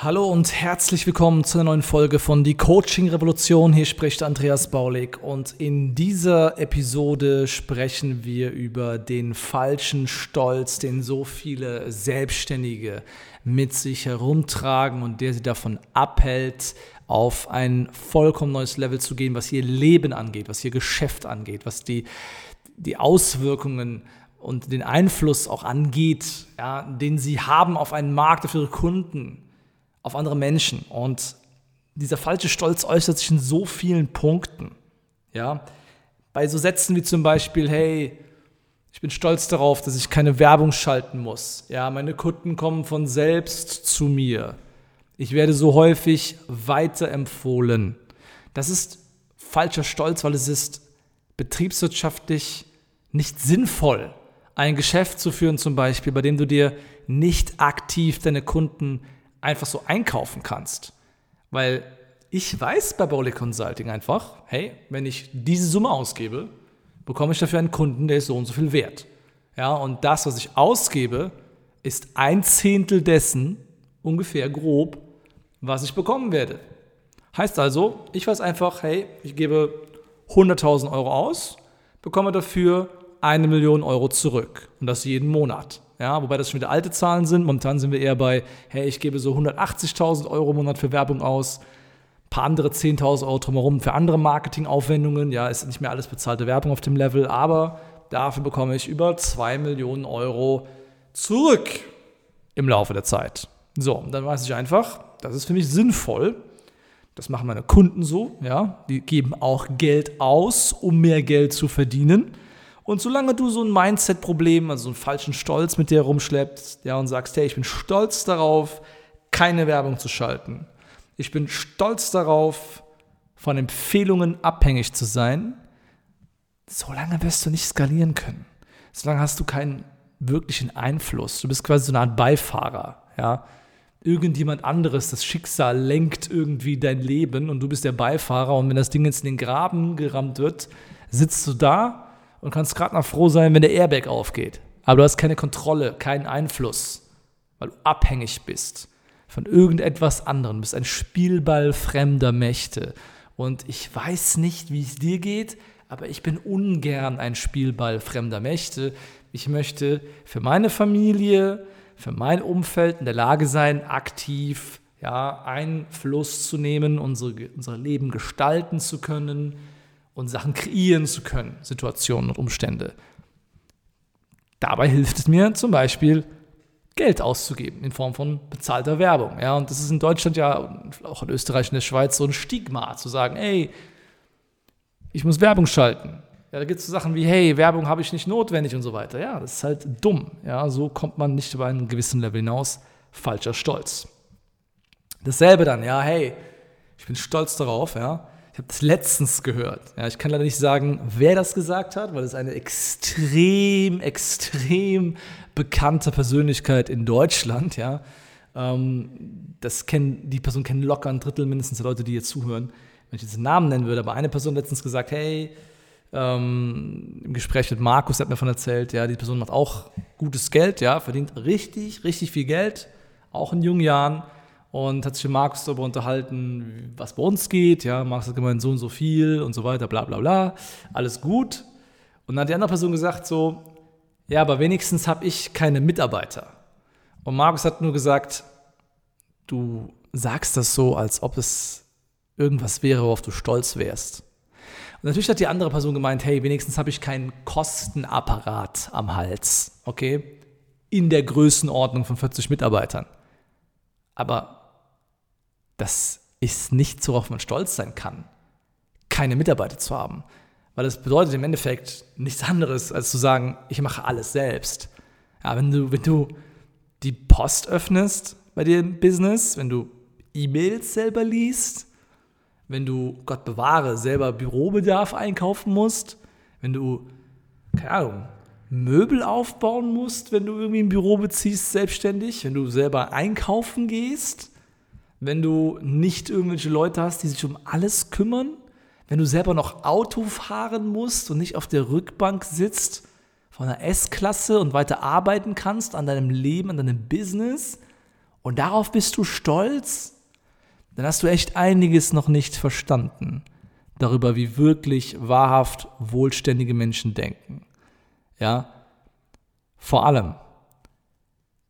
Hallo und herzlich willkommen zu einer neuen Folge von Die Coaching Revolution. Hier spricht Andreas Baulig und in dieser Episode sprechen wir über den falschen Stolz, den so viele Selbstständige mit sich herumtragen und der sie davon abhält, auf ein vollkommen neues Level zu gehen, was ihr Leben angeht, was ihr Geschäft angeht, was die, die Auswirkungen und den Einfluss auch angeht, ja, den sie haben auf einen Markt, auf ihre Kunden, auf andere Menschen. Und dieser falsche Stolz äußert sich in so vielen Punkten. Ja, bei so Sätzen wie zum Beispiel, hey, ich bin stolz darauf, dass ich keine Werbung schalten muss. Ja, meine Kunden kommen von selbst zu mir. Ich werde so häufig weiterempfohlen. Das ist falscher Stolz, weil es ist betriebswirtschaftlich nicht sinnvoll, ein Geschäft zu führen zum Beispiel, bei dem du dir nicht aktiv deine Kunden einfach so einkaufen kannst. Weil ich weiß bei Bowley Consulting einfach, hey, wenn ich diese Summe ausgebe, bekomme ich dafür einen Kunden, der ist so und so viel wert. Ja, und das, was ich ausgebe, ist ein Zehntel dessen, ungefähr grob, was ich bekommen werde. Heißt also, ich weiß einfach, hey, ich gebe 100.000 Euro aus, bekomme dafür eine Million Euro zurück. Und das jeden Monat. Ja, wobei das schon wieder alte Zahlen sind. Momentan sind wir eher bei, hey, ich gebe so 180.000 Euro im Monat für Werbung aus, paar andere 10.000 Euro drumherum für andere Marketingaufwendungen. Ja, ist nicht mehr alles bezahlte Werbung auf dem Level, aber dafür bekomme ich über 2 Millionen Euro zurück im Laufe der Zeit. So, dann weiß ich einfach, das ist für mich sinnvoll. Das machen meine Kunden so, ja. Die geben auch Geld aus, um mehr Geld zu verdienen. Und solange du so ein Mindset-Problem, also so einen falschen Stolz mit dir rumschleppst, ja, und sagst, hey, ich bin stolz darauf, keine Werbung zu schalten, ich bin stolz darauf, von Empfehlungen abhängig zu sein. So lange wirst du nicht skalieren können. Solange hast du keinen wirklichen Einfluss. Du bist quasi so eine Art Beifahrer. Ja? Irgendjemand anderes, das Schicksal lenkt irgendwie dein Leben und du bist der Beifahrer. Und wenn das Ding jetzt in den Graben gerammt wird, sitzt du da und kannst gerade noch froh sein, wenn der Airbag aufgeht. Aber du hast keine Kontrolle, keinen Einfluss, weil du abhängig bist von irgendetwas anderem. Du bist ein Spielball fremder Mächte. Und ich weiß nicht, wie es dir geht, aber ich bin ungern ein Spielball fremder Mächte. Ich möchte für meine Familie, für mein Umfeld in der Lage sein, aktiv ja, Einfluss zu nehmen, unsere, unser Leben gestalten zu können und Sachen kreieren zu können, Situationen und Umstände. Dabei hilft es mir zum Beispiel, Geld auszugeben in Form von bezahlter Werbung. Ja, und das ist in Deutschland ja, auch in Österreich und der Schweiz, so ein Stigma, zu sagen, ey, ich muss Werbung schalten. Ja, da gibt es so Sachen wie, hey, Werbung habe ich nicht notwendig und so weiter. Ja, das ist halt dumm. Ja, so kommt man nicht über einen gewissen Level hinaus. Falscher Stolz. Dasselbe dann, ja, hey, ich bin stolz darauf, ja, ich habe das letztens gehört. Ja, ich kann leider nicht sagen, wer das gesagt hat, weil es eine extrem, extrem bekannte Persönlichkeit in Deutschland. Ja, ähm, das kennen, die Person kennen locker ein Drittel mindestens der Leute, die hier zuhören. Wenn ich jetzt einen Namen nennen würde, aber eine Person hat letztens gesagt, hey, ähm, im Gespräch mit Markus hat mir davon erzählt, ja, die Person macht auch gutes Geld, ja, verdient richtig, richtig viel Geld, auch in jungen Jahren und hat sich mit Markus darüber unterhalten, was bei uns geht. Ja, Markus hat gemeint, so und so viel und so weiter, bla bla bla. Alles gut. Und dann hat die andere Person gesagt so, ja, aber wenigstens habe ich keine Mitarbeiter. Und Markus hat nur gesagt, du sagst das so, als ob es irgendwas wäre, worauf du stolz wärst. Und natürlich hat die andere Person gemeint, hey, wenigstens habe ich keinen Kostenapparat am Hals, okay? In der Größenordnung von 40 Mitarbeitern. Aber das ist nichts, worauf man stolz sein kann, keine Mitarbeiter zu haben. Weil das bedeutet im Endeffekt nichts anderes, als zu sagen, ich mache alles selbst. Ja, wenn du, wenn du die Post öffnest bei dir im Business, wenn du E-Mails selber liest, wenn du, Gott bewahre, selber Bürobedarf einkaufen musst, wenn du, keine Ahnung, Möbel aufbauen musst, wenn du irgendwie ein Büro beziehst, selbstständig, wenn du selber einkaufen gehst, wenn du nicht irgendwelche Leute hast, die sich um alles kümmern, wenn du selber noch Auto fahren musst und nicht auf der Rückbank sitzt von einer S-Klasse und weiter arbeiten kannst an deinem Leben, an deinem Business und darauf bist du stolz, dann hast du echt einiges noch nicht verstanden darüber, wie wirklich wahrhaft wohlständige Menschen denken. Ja, vor allem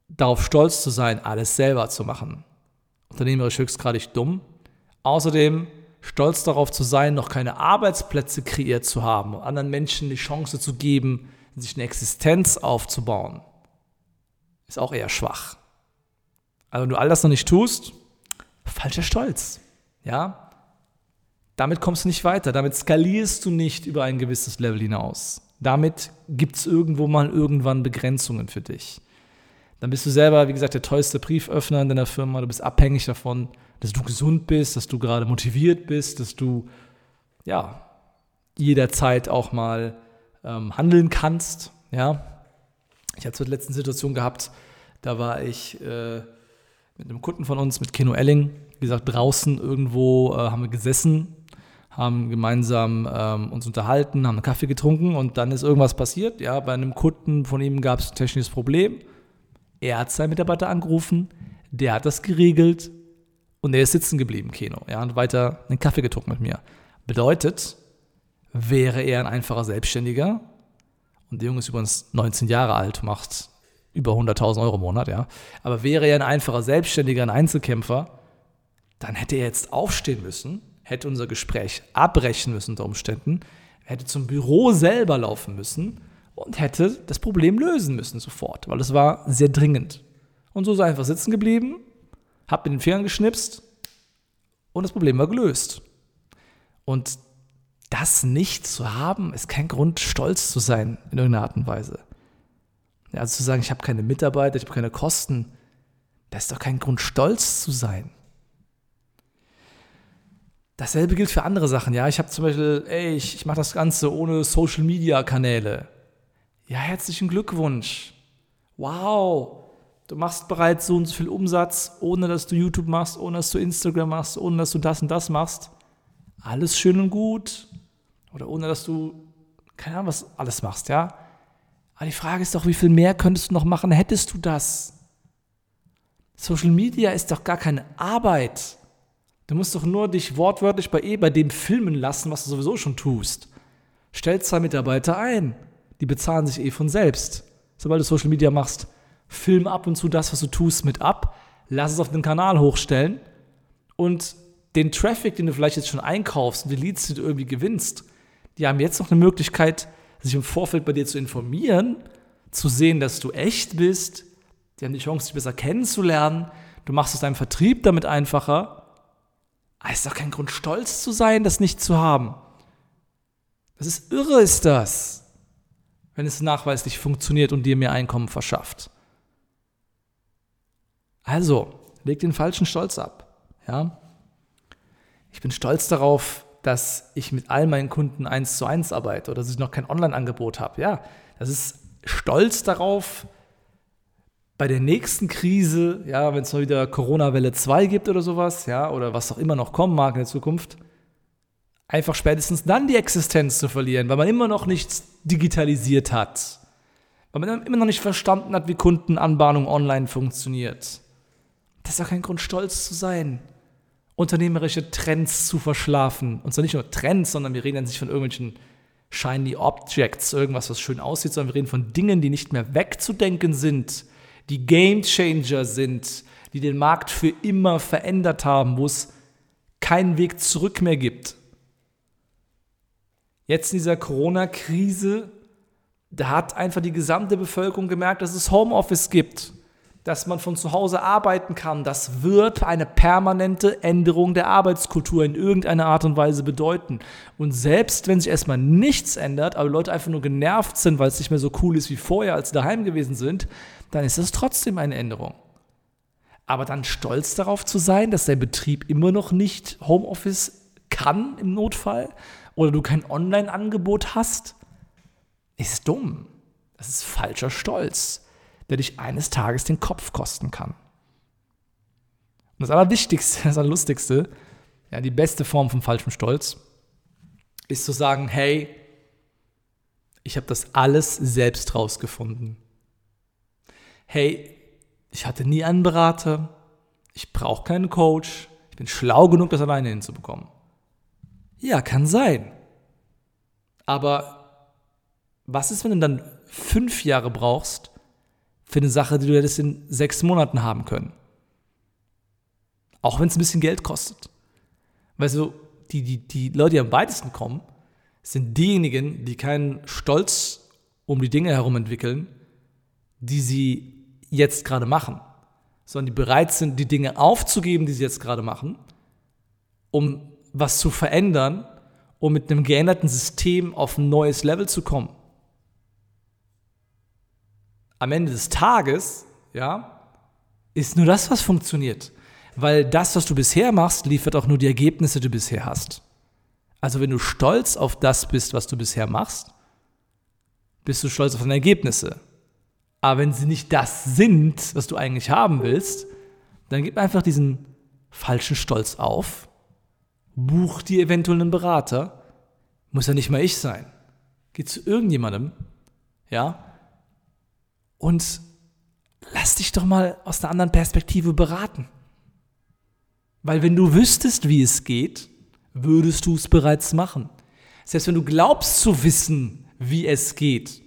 darauf stolz zu sein, alles selber zu machen. Unternehmerisch höchstgradig dumm. Außerdem stolz darauf zu sein, noch keine Arbeitsplätze kreiert zu haben und anderen Menschen die Chance zu geben, sich eine Existenz aufzubauen, ist auch eher schwach. Also wenn du all das noch nicht tust, falscher Stolz. Ja? Damit kommst du nicht weiter. Damit skalierst du nicht über ein gewisses Level hinaus. Damit gibt es irgendwo mal irgendwann Begrenzungen für dich. Dann bist du selber, wie gesagt, der teuerste Brieföffner in deiner Firma. Du bist abhängig davon, dass du gesund bist, dass du gerade motiviert bist, dass du ja jederzeit auch mal ähm, handeln kannst. Ja, ich hatte zur letzten Situation gehabt, da war ich äh, mit einem Kunden von uns, mit Keno Elling, wie gesagt, draußen irgendwo äh, haben wir gesessen, haben gemeinsam ähm, uns unterhalten, haben einen Kaffee getrunken und dann ist irgendwas passiert. Ja, bei einem Kunden von ihm gab es ein technisches Problem. Er hat seinen Mitarbeiter angerufen, der hat das geregelt und er ist sitzen geblieben, Keno. Ja, und weiter einen Kaffee getrunken mit mir. Bedeutet, wäre er ein einfacher Selbstständiger und der Junge ist übrigens 19 Jahre alt, macht über 100.000 Euro im Monat, ja. Aber wäre er ein einfacher Selbstständiger, ein Einzelkämpfer, dann hätte er jetzt aufstehen müssen, hätte unser Gespräch abbrechen müssen unter Umständen, hätte zum Büro selber laufen müssen und hätte das Problem lösen müssen sofort, weil es war sehr dringend. Und so er einfach sitzen geblieben, hat mit den Fingern geschnipst und das Problem war gelöst. Und das nicht zu haben, ist kein Grund, stolz zu sein in irgendeiner Art und Weise. Also zu sagen, ich habe keine Mitarbeiter, ich habe keine Kosten, das ist doch kein Grund, stolz zu sein. Dasselbe gilt für andere Sachen. Ja, ich habe zum Beispiel, ey, ich, ich mache das Ganze ohne Social Media Kanäle. Ja, herzlichen Glückwunsch. Wow, du machst bereits so und so viel Umsatz, ohne dass du YouTube machst, ohne dass du Instagram machst, ohne dass du das und das machst. Alles schön und gut. Oder ohne dass du, keine Ahnung, was alles machst, ja. Aber die Frage ist doch, wie viel mehr könntest du noch machen, hättest du das? Social Media ist doch gar keine Arbeit. Du musst doch nur dich wortwörtlich bei eh bei dem filmen lassen, was du sowieso schon tust. Stell zwei Mitarbeiter ein. Die bezahlen sich eh von selbst. Sobald du Social Media machst, film ab und zu das, was du tust, mit ab. Lass es auf den Kanal hochstellen. Und den Traffic, den du vielleicht jetzt schon einkaufst und die Leads, die du irgendwie gewinnst, die haben jetzt noch eine Möglichkeit, sich im Vorfeld bei dir zu informieren, zu sehen, dass du echt bist. Die haben die Chance, dich besser kennenzulernen. Du machst es deinem Vertrieb damit einfacher. Aber ist doch kein Grund, stolz zu sein, das nicht zu haben. Das ist irre, ist das, wenn es nachweislich funktioniert und dir mehr Einkommen verschafft. Also, leg den falschen Stolz ab. Ja? Ich bin stolz darauf, dass ich mit all meinen Kunden eins zu eins arbeite oder dass ich noch kein Online-Angebot habe. Ja, das ist stolz darauf, bei der nächsten Krise, ja, wenn es mal wieder Corona-Welle 2 gibt oder sowas, ja, oder was auch immer noch kommen mag in der Zukunft, einfach spätestens dann die Existenz zu verlieren, weil man immer noch nichts digitalisiert hat. Weil man immer noch nicht verstanden hat, wie Kundenanbahnung online funktioniert. Das ist doch kein Grund, stolz zu sein unternehmerische Trends zu verschlafen. Und zwar nicht nur Trends, sondern wir reden jetzt nicht von irgendwelchen shiny Objects, irgendwas, was schön aussieht, sondern wir reden von Dingen, die nicht mehr wegzudenken sind, die Game Changer sind, die den Markt für immer verändert haben, wo es keinen Weg zurück mehr gibt. Jetzt in dieser Corona-Krise, da hat einfach die gesamte Bevölkerung gemerkt, dass es Homeoffice gibt dass man von zu Hause arbeiten kann, das wird eine permanente Änderung der Arbeitskultur in irgendeiner Art und Weise bedeuten. Und selbst wenn sich erstmal nichts ändert, aber Leute einfach nur genervt sind, weil es nicht mehr so cool ist wie vorher, als sie daheim gewesen sind, dann ist das trotzdem eine Änderung. Aber dann stolz darauf zu sein, dass der Betrieb immer noch nicht Homeoffice kann im Notfall oder du kein Online-Angebot hast, ist dumm. Das ist falscher Stolz der dich eines Tages den Kopf kosten kann. Und das Allerwichtigste, das Allerlustigste, ja, die beste Form von falschem Stolz, ist zu sagen, hey, ich habe das alles selbst rausgefunden. Hey, ich hatte nie einen Berater, ich brauche keinen Coach, ich bin schlau genug, das alleine hinzubekommen. Ja, kann sein. Aber was ist, wenn du dann fünf Jahre brauchst, für eine Sache, die du hättest in sechs Monaten haben können. Auch wenn es ein bisschen Geld kostet. Weil so, die, die, die Leute, die am weitesten kommen, sind diejenigen, die keinen Stolz um die Dinge herum entwickeln, die sie jetzt gerade machen, sondern die bereit sind, die Dinge aufzugeben, die sie jetzt gerade machen, um was zu verändern, um mit einem geänderten System auf ein neues Level zu kommen am Ende des Tages, ja, ist nur das, was funktioniert. Weil das, was du bisher machst, liefert auch nur die Ergebnisse, die du bisher hast. Also wenn du stolz auf das bist, was du bisher machst, bist du stolz auf deine Ergebnisse. Aber wenn sie nicht das sind, was du eigentlich haben willst, dann gib einfach diesen falschen Stolz auf, buch dir eventuell einen Berater, muss ja nicht mal ich sein. Geh zu irgendjemandem, ja, und lass dich doch mal aus einer anderen Perspektive beraten. Weil wenn du wüsstest, wie es geht, würdest du es bereits machen. Selbst wenn du glaubst zu wissen, wie es geht,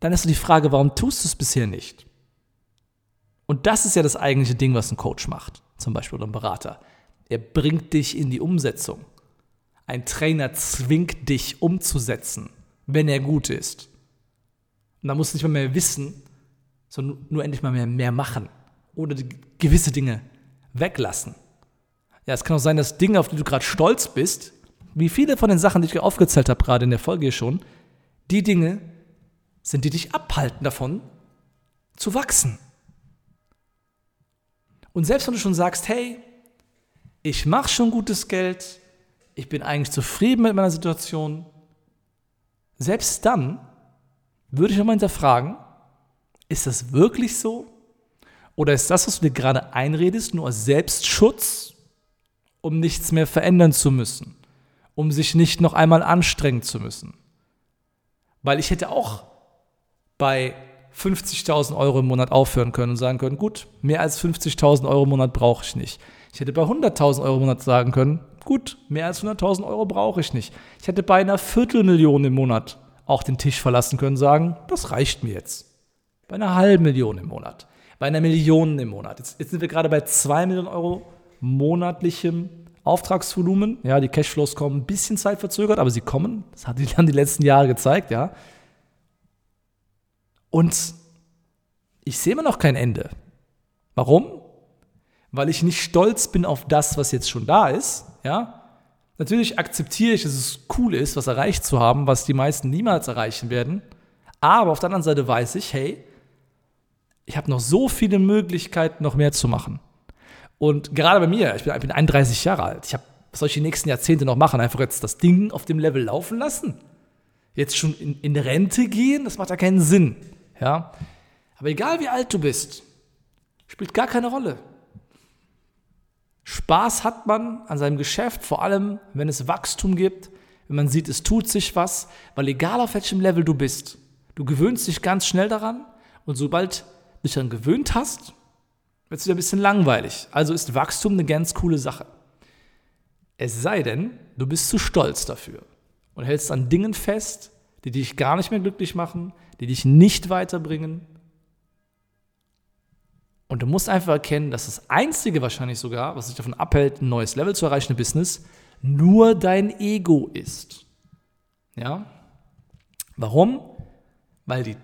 dann ist die Frage, warum tust du es bisher nicht? Und das ist ja das eigentliche Ding, was ein Coach macht, zum Beispiel oder ein Berater. Er bringt dich in die Umsetzung. Ein Trainer zwingt dich umzusetzen, wenn er gut ist. Und da musst du nicht mal mehr wissen, sondern nur endlich mal mehr, mehr machen. Oder gewisse Dinge weglassen. Ja, es kann auch sein, dass Dinge, auf die du gerade stolz bist, wie viele von den Sachen, die ich aufgezählt habe, gerade in der Folge schon, die Dinge sind, die dich abhalten davon, zu wachsen. Und selbst wenn du schon sagst, hey, ich mache schon gutes Geld, ich bin eigentlich zufrieden mit meiner Situation, selbst dann würde ich nochmal hinterfragen, ist das wirklich so? Oder ist das, was du dir gerade einredest, nur Selbstschutz, um nichts mehr verändern zu müssen? Um sich nicht noch einmal anstrengen zu müssen? Weil ich hätte auch bei 50.000 Euro im Monat aufhören können und sagen können, gut, mehr als 50.000 Euro im Monat brauche ich nicht. Ich hätte bei 100.000 Euro im Monat sagen können, gut, mehr als 100.000 Euro brauche ich nicht. Ich hätte bei einer Viertelmillion im Monat auch den Tisch verlassen können, sagen, das reicht mir jetzt. Bei einer halben Million im Monat, bei einer Million im Monat. Jetzt, jetzt sind wir gerade bei zwei Millionen Euro monatlichem Auftragsvolumen. Ja, die Cashflows kommen ein bisschen zeitverzögert, aber sie kommen. Das hat die, haben die letzten Jahre gezeigt, ja. Und ich sehe immer noch kein Ende. Warum? Weil ich nicht stolz bin auf das, was jetzt schon da ist, ja, Natürlich akzeptiere ich, dass es cool ist, was erreicht zu haben, was die meisten niemals erreichen werden. Aber auf der anderen Seite weiß ich, hey, ich habe noch so viele Möglichkeiten, noch mehr zu machen. Und gerade bei mir, ich bin, ich bin 31 Jahre alt, ich habe, was soll ich die nächsten Jahrzehnte noch machen? Einfach jetzt das Ding auf dem Level laufen lassen? Jetzt schon in, in Rente gehen? Das macht ja keinen Sinn. Ja? Aber egal wie alt du bist, spielt gar keine Rolle. Spaß hat man an seinem Geschäft, vor allem wenn es Wachstum gibt, wenn man sieht, es tut sich was, weil egal auf welchem Level du bist, du gewöhnst dich ganz schnell daran und sobald du dich daran gewöhnt hast, wird es wieder ein bisschen langweilig. Also ist Wachstum eine ganz coole Sache. Es sei denn, du bist zu stolz dafür und hältst an Dingen fest, die dich gar nicht mehr glücklich machen, die dich nicht weiterbringen und du musst einfach erkennen, dass das Einzige wahrscheinlich sogar, was dich davon abhält, ein neues Level zu erreichen im Business, nur dein Ego ist. Ja? Warum? Weil die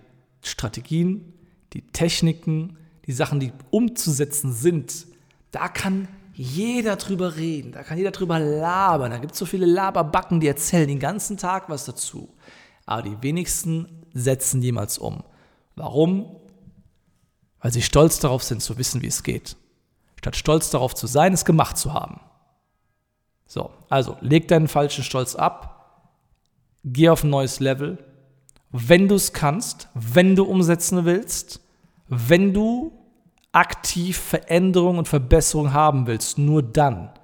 Strategien, die Techniken, die Sachen, die umzusetzen sind, da kann jeder drüber reden, da kann jeder drüber labern. Da gibt es so viele Laberbacken, die erzählen den ganzen Tag was dazu. Aber die wenigsten setzen jemals um. Warum? Weil sie stolz darauf sind, zu wissen, wie es geht. Statt stolz darauf zu sein, es gemacht zu haben. So, also leg deinen falschen Stolz ab, geh auf ein neues Level. Wenn du es kannst, wenn du umsetzen willst, wenn du aktiv Veränderung und Verbesserung haben willst, nur dann,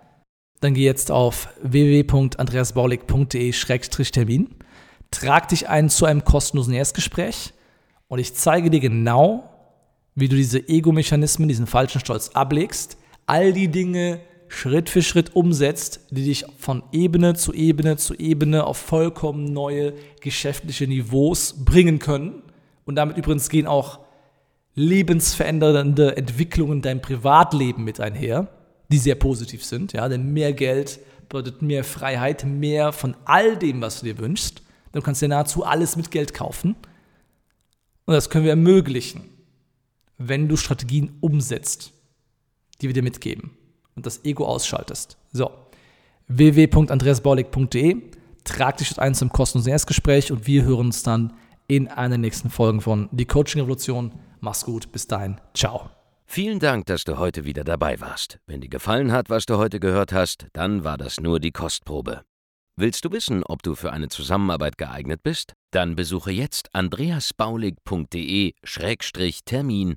dann geh jetzt auf www.andreasbaulig.de-termin, trag dich ein zu einem kostenlosen Erstgespräch und ich zeige dir genau, wie du diese Ego-Mechanismen, diesen falschen Stolz ablegst, all die Dinge Schritt für Schritt umsetzt, die dich von Ebene zu Ebene zu Ebene auf vollkommen neue geschäftliche Niveaus bringen können. Und damit übrigens gehen auch lebensverändernde Entwicklungen in deinem Privatleben mit einher, die sehr positiv sind. Ja, denn mehr Geld bedeutet mehr Freiheit, mehr von all dem, was du dir wünschst. Du kannst dir nahezu alles mit Geld kaufen. Und das können wir ermöglichen, wenn du Strategien umsetzt, die wir dir mitgeben und das Ego ausschaltest. So, www.andreasbaulig.de, trag dich ein zum kostenlosen Erstgespräch und wir hören uns dann in einer nächsten Folge von Die Coaching Revolution. Mach's gut, bis dahin, ciao. Vielen Dank, dass du heute wieder dabei warst. Wenn dir gefallen hat, was du heute gehört hast, dann war das nur die Kostprobe. Willst du wissen, ob du für eine Zusammenarbeit geeignet bist? Dann besuche jetzt andreasbaulig.de-termin